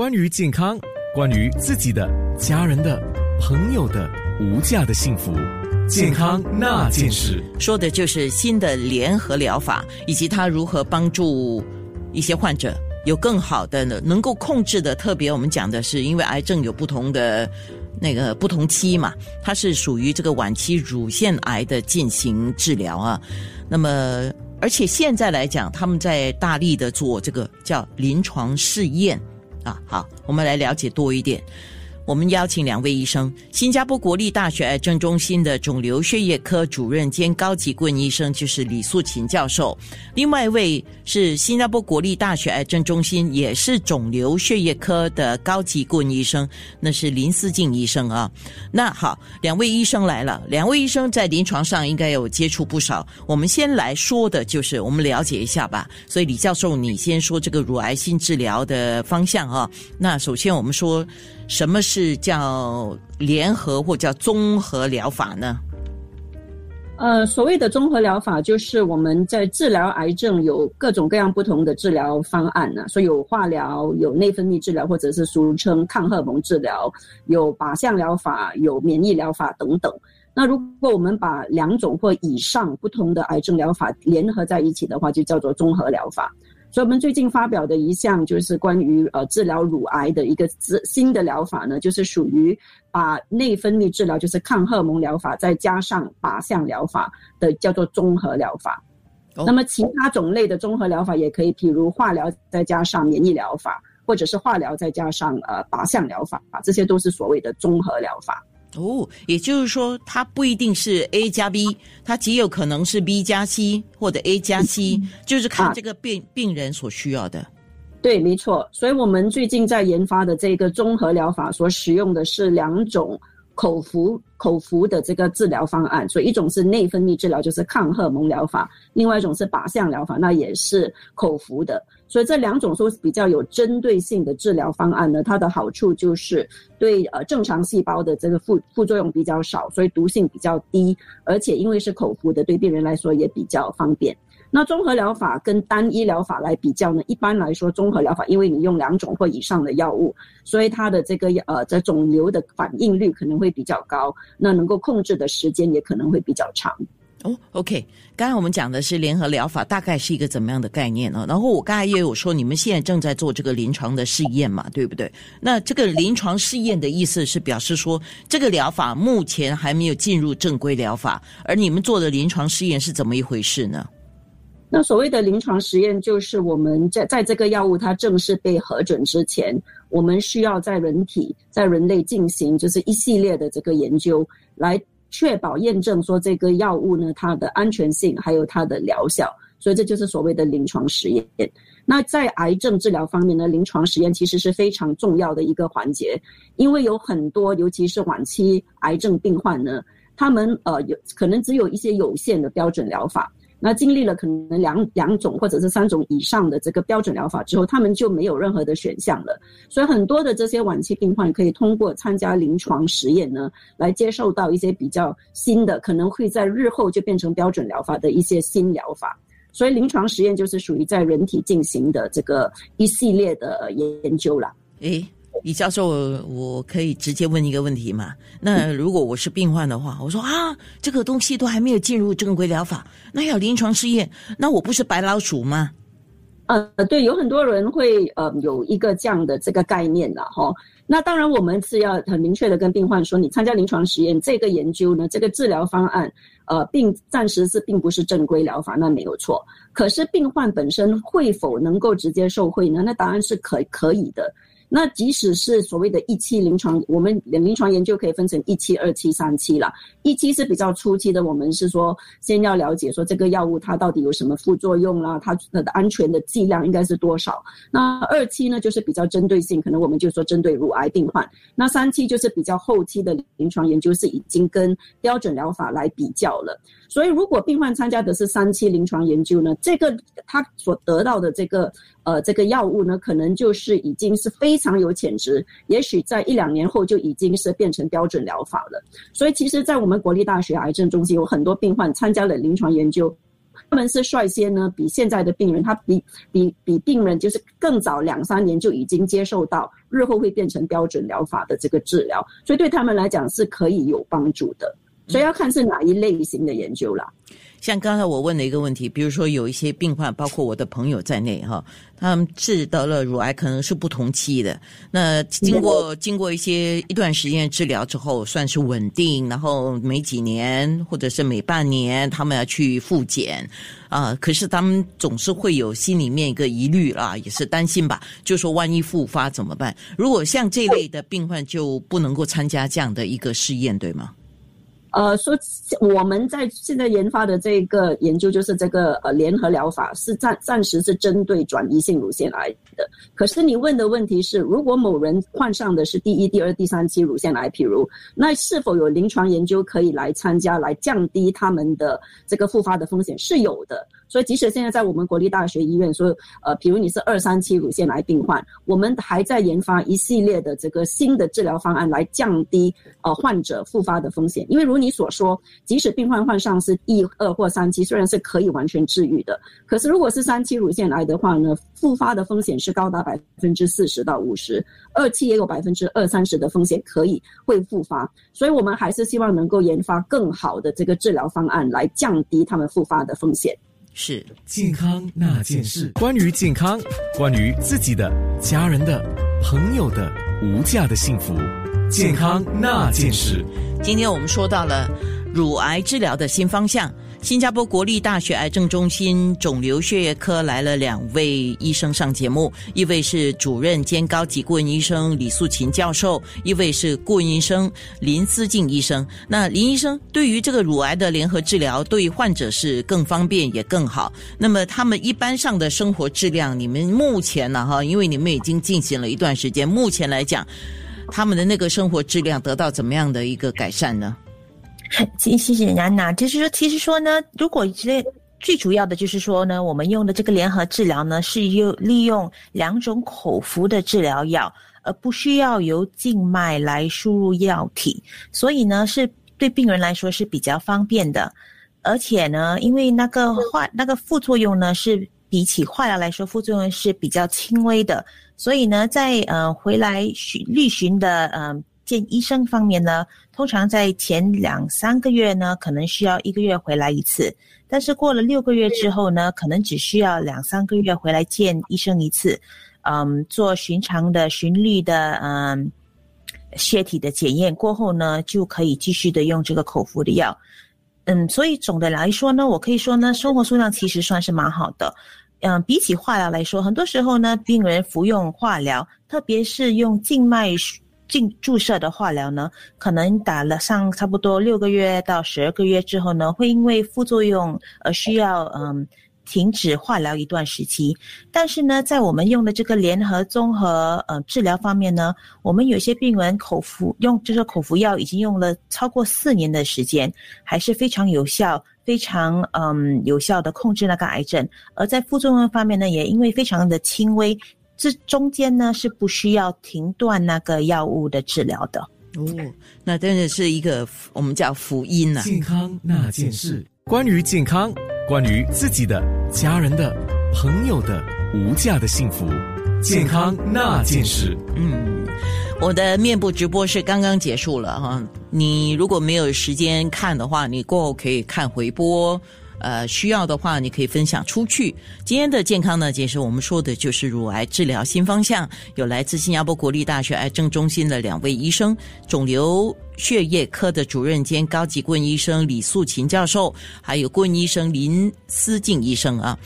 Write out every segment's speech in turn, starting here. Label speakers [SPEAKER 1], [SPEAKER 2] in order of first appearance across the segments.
[SPEAKER 1] 关于健康，关于自己的、家人的、朋友的无价的幸福，健康那件事，
[SPEAKER 2] 说的就是新的联合疗法，以及它如何帮助一些患者有更好的能够控制的。特别我们讲的是，因为癌症有不同的那个不同期嘛，它是属于这个晚期乳腺癌的进行治疗啊。那么，而且现在来讲，他们在大力的做这个叫临床试验。啊，好，我们来了解多一点。我们邀请两位医生，新加坡国立大学癌症中心的肿瘤血液科主任兼高级顾问医生就是李素琴教授，另外一位是新加坡国立大学癌症中心也是肿瘤血液科的高级顾问医生，那是林思静医生啊。那好，两位医生来了，两位医生在临床上应该有接触不少。我们先来说的就是我们了解一下吧。所以李教授，你先说这个乳癌新治疗的方向啊。那首先我们说。什么是叫联合或叫综合疗法呢？
[SPEAKER 3] 呃，所谓的综合疗法，就是我们在治疗癌症有各种各样不同的治疗方案呢。所以有化疗、有内分泌治疗，或者是俗称抗荷尔蒙治疗，有靶向疗法、有免疫疗法等等。那如果我们把两种或以上不同的癌症疗法联合在一起的话，就叫做综合疗法。所以，我们最近发表的一项就是关于呃治疗乳癌的一个治新的疗法呢，就是属于把内分泌治疗，就是抗荷尔蒙疗法，再加上靶向疗法的叫做综合疗法。那么，其他种类的综合疗法也可以，譬如化疗再加上免疫疗法，或者是化疗再加上呃靶向疗法啊，这些都是所谓的综合疗法。
[SPEAKER 2] 哦，也就是说，它不一定是 A 加 B，它极有可能是 B 加 C 或者 A 加 C，就是看这个病病人所需要的。
[SPEAKER 3] 对，没错。所以我们最近在研发的这个综合疗法所使用的是两种。口服口服的这个治疗方案，所以一种是内分泌治疗，就是抗荷蒙疗法；另外一种是靶向疗法，那也是口服的。所以这两种说比较有针对性的治疗方案呢，它的好处就是对呃正常细胞的这个副副作用比较少，所以毒性比较低，而且因为是口服的，对病人来说也比较方便。那综合疗法跟单一疗法来比较呢？一般来说，综合疗法因为你用两种或以上的药物，所以它的这个呃在肿瘤的反应率可能会比较高，那能够控制的时间也可能会比较长。
[SPEAKER 2] 哦，OK，刚才我们讲的是联合疗法，大概是一个怎么样的概念呢？然后我刚才也有说，你们现在正在做这个临床的试验嘛，对不对？那这个临床试验的意思是表示说，这个疗法目前还没有进入正规疗法，而你们做的临床试验是怎么一回事呢？
[SPEAKER 3] 那所谓的临床实验，就是我们在在这个药物它正式被核准之前，我们需要在人体、在人类进行就是一系列的这个研究，来确保验证说这个药物呢它的安全性还有它的疗效。所以这就是所谓的临床实验。那在癌症治疗方面呢，临床实验其实是非常重要的一个环节，因为有很多尤其是晚期癌症病患呢，他们呃有可能只有一些有限的标准疗法。那经历了可能两两种或者是三种以上的这个标准疗法之后，他们就没有任何的选项了。所以很多的这些晚期病患可以通过参加临床实验呢，来接受到一些比较新的，可能会在日后就变成标准疗法的一些新疗法。所以临床实验就是属于在人体进行的这个一系列的研究了。
[SPEAKER 2] 诶。李教授，我可以直接问一个问题吗？那如果我是病患的话，我说啊，这个东西都还没有进入正规疗法，那要临床试验，那我不是白老鼠吗？
[SPEAKER 3] 呃，对，有很多人会呃有一个这样的这个概念的哈。那当然，我们是要很明确的跟病患说，你参加临床实验这个研究呢，这个治疗方案，呃，并暂时是并不是正规疗法，那没有错。可是病患本身会否能够直接受惠呢？那答案是可可以的。那即使是所谓的一期临床，我们临床研究可以分成一期、二期、三期了。一期是比较初期的，我们是说先要了解说这个药物它到底有什么副作用啦，它它的安全的剂量应该是多少。那二期呢就是比较针对性，可能我们就说针对乳癌病患。那三期就是比较后期的临床研究，是已经跟标准疗法来比较了。所以如果病患参加的是三期临床研究呢，这个他所得到的这个。呃，这个药物呢，可能就是已经是非常有潜质，也许在一两年后就已经是变成标准疗法了。所以，其实，在我们国立大学癌症中心，有很多病患参加了临床研究，他们是率先呢比现在的病人，他比比比病人就是更早两三年就已经接受到日后会变成标准疗法的这个治疗，所以对他们来讲是可以有帮助的。所以要看是哪一类型的研究了。
[SPEAKER 2] 像刚才我问的一个问题，比如说有一些病患，包括我的朋友在内，哈，他们治得了乳癌，可能是不同期的。那经过经过一些一段时间治疗之后，算是稳定，然后每几年或者是每半年，他们要去复检啊。可是他们总是会有心里面一个疑虑啦，也是担心吧，就说万一复发怎么办？如果像这类的病患，就不能够参加这样的一个试验，对吗？
[SPEAKER 3] 呃，说我们在现在研发的这个研究，就是这个呃联合疗法，是暂暂时是针对转移性乳腺癌的。可是你问的问题是，如果某人患上的是第一、第二、第三期乳腺癌，譬如，那是否有临床研究可以来参加，来降低他们的这个复发的风险？是有的。所以，即使现在在我们国立大学医院，说，呃，比如你是二三期乳腺癌病患，我们还在研发一系列的这个新的治疗方案来降低呃患者复发的风险。因为如你所说，即使病患患上是一、二或三期，虽然是可以完全治愈的，可是如果是三期乳腺癌的话呢，复发的风险是高达百分之四十到五十，二期也有百分之二三十的风险可以会复发。所以我们还是希望能够研发更好的这个治疗方案来降低他们复发的风险。
[SPEAKER 2] 是
[SPEAKER 1] 健康那件事，关于健康，关于自己的、家人的、朋友的无价的幸福，健康那件事。
[SPEAKER 2] 今天我们说到了乳癌治疗的新方向。新加坡国立大学癌症中心肿瘤血液科来了两位医生上节目，一位是主任兼高级顾问医生李素琴教授，一位是顾问医生林思静医生。那林医生对于这个乳癌的联合治疗，对患者是更方便也更好。那么他们一般上的生活质量，你们目前呢？哈，因为你们已经进行了一段时间，目前来讲，他们的那个生活质量得到怎么样的一个改善呢？
[SPEAKER 4] 谢谢谢安娜，就是说，其实说呢，如果这最主要的就是说呢，我们用的这个联合治疗呢，是用利用两种口服的治疗药，而不需要由静脉来输入药体，所以呢，是对病人来说是比较方便的，而且呢，因为那个化那个副作用呢，是比起化疗来说，副作用是比较轻微的，所以呢，在呃回来巡例巡的嗯。见医生方面呢，通常在前两三个月呢，可能需要一个月回来一次，但是过了六个月之后呢，可能只需要两三个月回来见医生一次，嗯，做寻常的循律的嗯血体的检验过后呢，就可以继续的用这个口服的药，嗯，所以总的来说呢，我可以说呢，生活数量其实算是蛮好的，嗯，比起化疗来说，很多时候呢，病人服用化疗，特别是用静脉。进注射的化疗呢，可能打了上差不多六个月到十二个月之后呢，会因为副作用而需要嗯停止化疗一段时期。但是呢，在我们用的这个联合综合呃治疗方面呢，我们有些病人口服用这个口服药已经用了超过四年的时间，还是非常有效，非常嗯有效的控制那个癌症。而在副作用方面呢，也因为非常的轻微。这中间呢是不需要停断那个药物的治疗的
[SPEAKER 2] 哦，那真的是一个我们叫福音呐。
[SPEAKER 1] 健康那件事，关于健康，关于自己的、家人的、朋友的无价的幸福，健康那件事。
[SPEAKER 2] 嗯，我的面部直播是刚刚结束了哈，你如果没有时间看的话，你过后可以看回播。呃，需要的话，你可以分享出去。今天的健康呢，其实我们说的就是乳癌治疗新方向，有来自新加坡国立大学癌症中心的两位医生，肿瘤血液科的主任兼高级顾问医生李素琴教授，还有顾问医生林思静医生啊。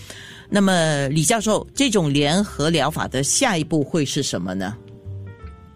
[SPEAKER 2] 那么，李教授，这种联合疗法的下一步会是什么呢？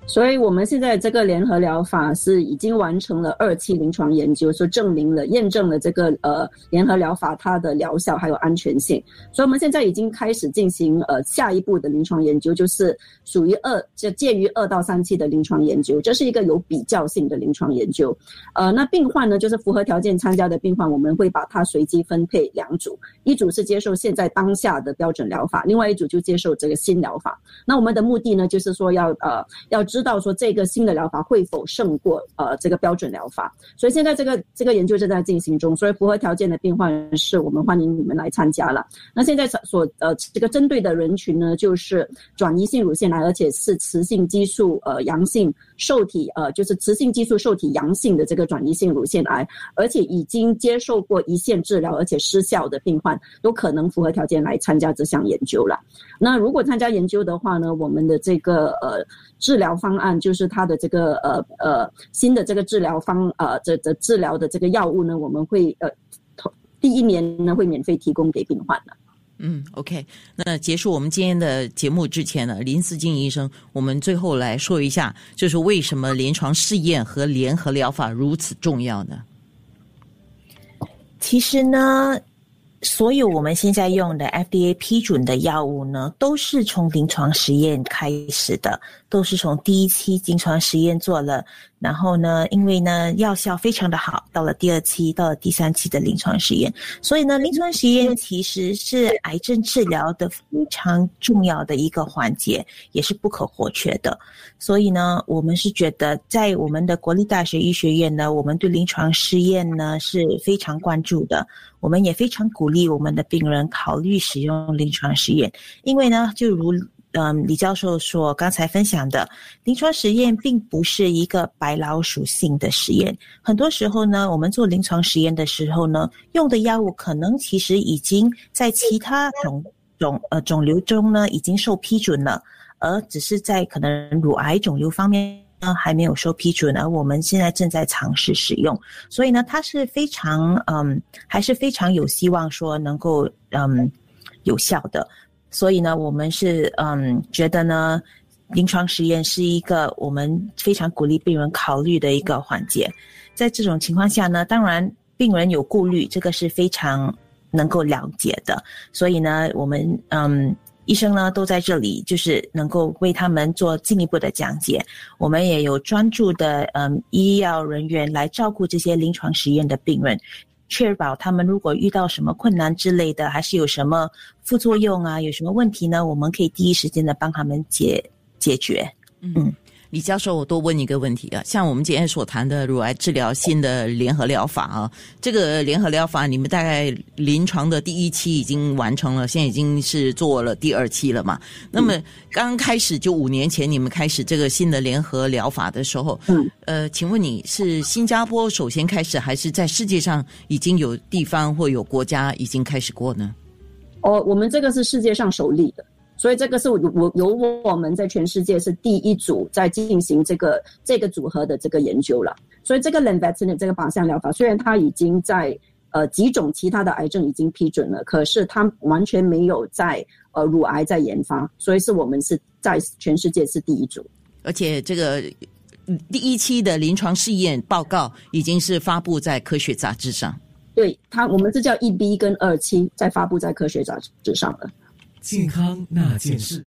[SPEAKER 3] 所以，我们现在这个联合疗法是已经完成了二期临床研究，说证明了、验证了这个呃联合疗法它的疗效还有安全性。所以，我们现在已经开始进行呃下一步的临床研究，就是属于二就介于二到三期的临床研究，这是一个有比较性的临床研究。呃，那病患呢，就是符合条件参加的病患，我们会把它随机分配两组，一组是接受现在当下的标准疗法，另外一组就接受这个新疗法。那我们的目的呢，就是说要呃要知知道说这个新的疗法会否胜过呃这个标准疗法。所以现在这个这个研究正在进行中，所以符合条件的病患是我们欢迎你们来参加了。那现在所呃这个针对的人群呢，就是转移性乳腺癌，而且是雌性激素呃阳性受体呃就是雌性激素受体阳性的这个转移性乳腺癌，而且已经接受过一线治疗而且失效的病患，都可能符合条件来参加这项研究了。那如果参加研究的话呢，我们的这个呃治疗方案就是它的这个呃呃新的这个治疗方呃这这治疗的这个药物呢，我们会呃第一年呢会免费提供给病患的。
[SPEAKER 2] 嗯，OK。那结束我们今天的节目之前呢，林思静医生，我们最后来说一下，就是为什么临床试验和联合疗法如此重要呢？
[SPEAKER 4] 其实呢。所有我们现在用的 FDA 批准的药物呢，都是从临床实验开始的，都是从第一期临床实验做了。然后呢，因为呢药效非常的好，到了第二期，到了第三期的临床实验，所以呢，临床实验其实是癌症治疗的非常重要的一个环节，也是不可或缺的。所以呢，我们是觉得在我们的国立大学医学院呢，我们对临床试验呢是非常关注的，我们也非常鼓励我们的病人考虑使用临床实验，因为呢，就如。嗯，李教授说刚才分享的临床实验并不是一个白老鼠性的实验。很多时候呢，我们做临床实验的时候呢，用的药物可能其实已经在其他肿肿呃肿瘤中呢已经受批准了，而只是在可能乳癌肿瘤方面呢还没有受批准，而我们现在正在尝试使用。所以呢，它是非常嗯，还是非常有希望说能够嗯有效的。所以呢，我们是嗯觉得呢，临床实验是一个我们非常鼓励病人考虑的一个环节。在这种情况下呢，当然病人有顾虑，这个是非常能够了解的。所以呢，我们嗯医生呢都在这里，就是能够为他们做进一步的讲解。我们也有专注的嗯医药人员来照顾这些临床实验的病人。确保他们如果遇到什么困难之类的，还是有什么副作用啊，有什么问题呢？我们可以第一时间的帮他们解解决。
[SPEAKER 2] 嗯。李教授，我多问一个问题啊，像我们今天所谈的乳癌治疗新的联合疗法啊，这个联合疗法你们大概临床的第一期已经完成了，现在已经是做了第二期了嘛？那么刚开始就五年前你们开始这个新的联合疗法的时候，嗯，呃，请问你是新加坡首先开始，还是在世界上已经有地方或有国家已经开始过呢？
[SPEAKER 3] 哦，我们这个是世界上首例的。所以这个是我我由我们在全世界是第一组在进行这个这个组合的这个研究了。所以这个 e a t i n 这个靶向疗法，虽然它已经在呃几种其他的癌症已经批准了，可是它完全没有在呃乳癌在研发，所以是我们是在全世界是第一组。
[SPEAKER 2] 而且这个第一期的临床试验报告已经是发布在科学杂志上。
[SPEAKER 3] 对它，我们这叫一 B 跟二期在发布在科学杂志上了。
[SPEAKER 1] 健康那件事。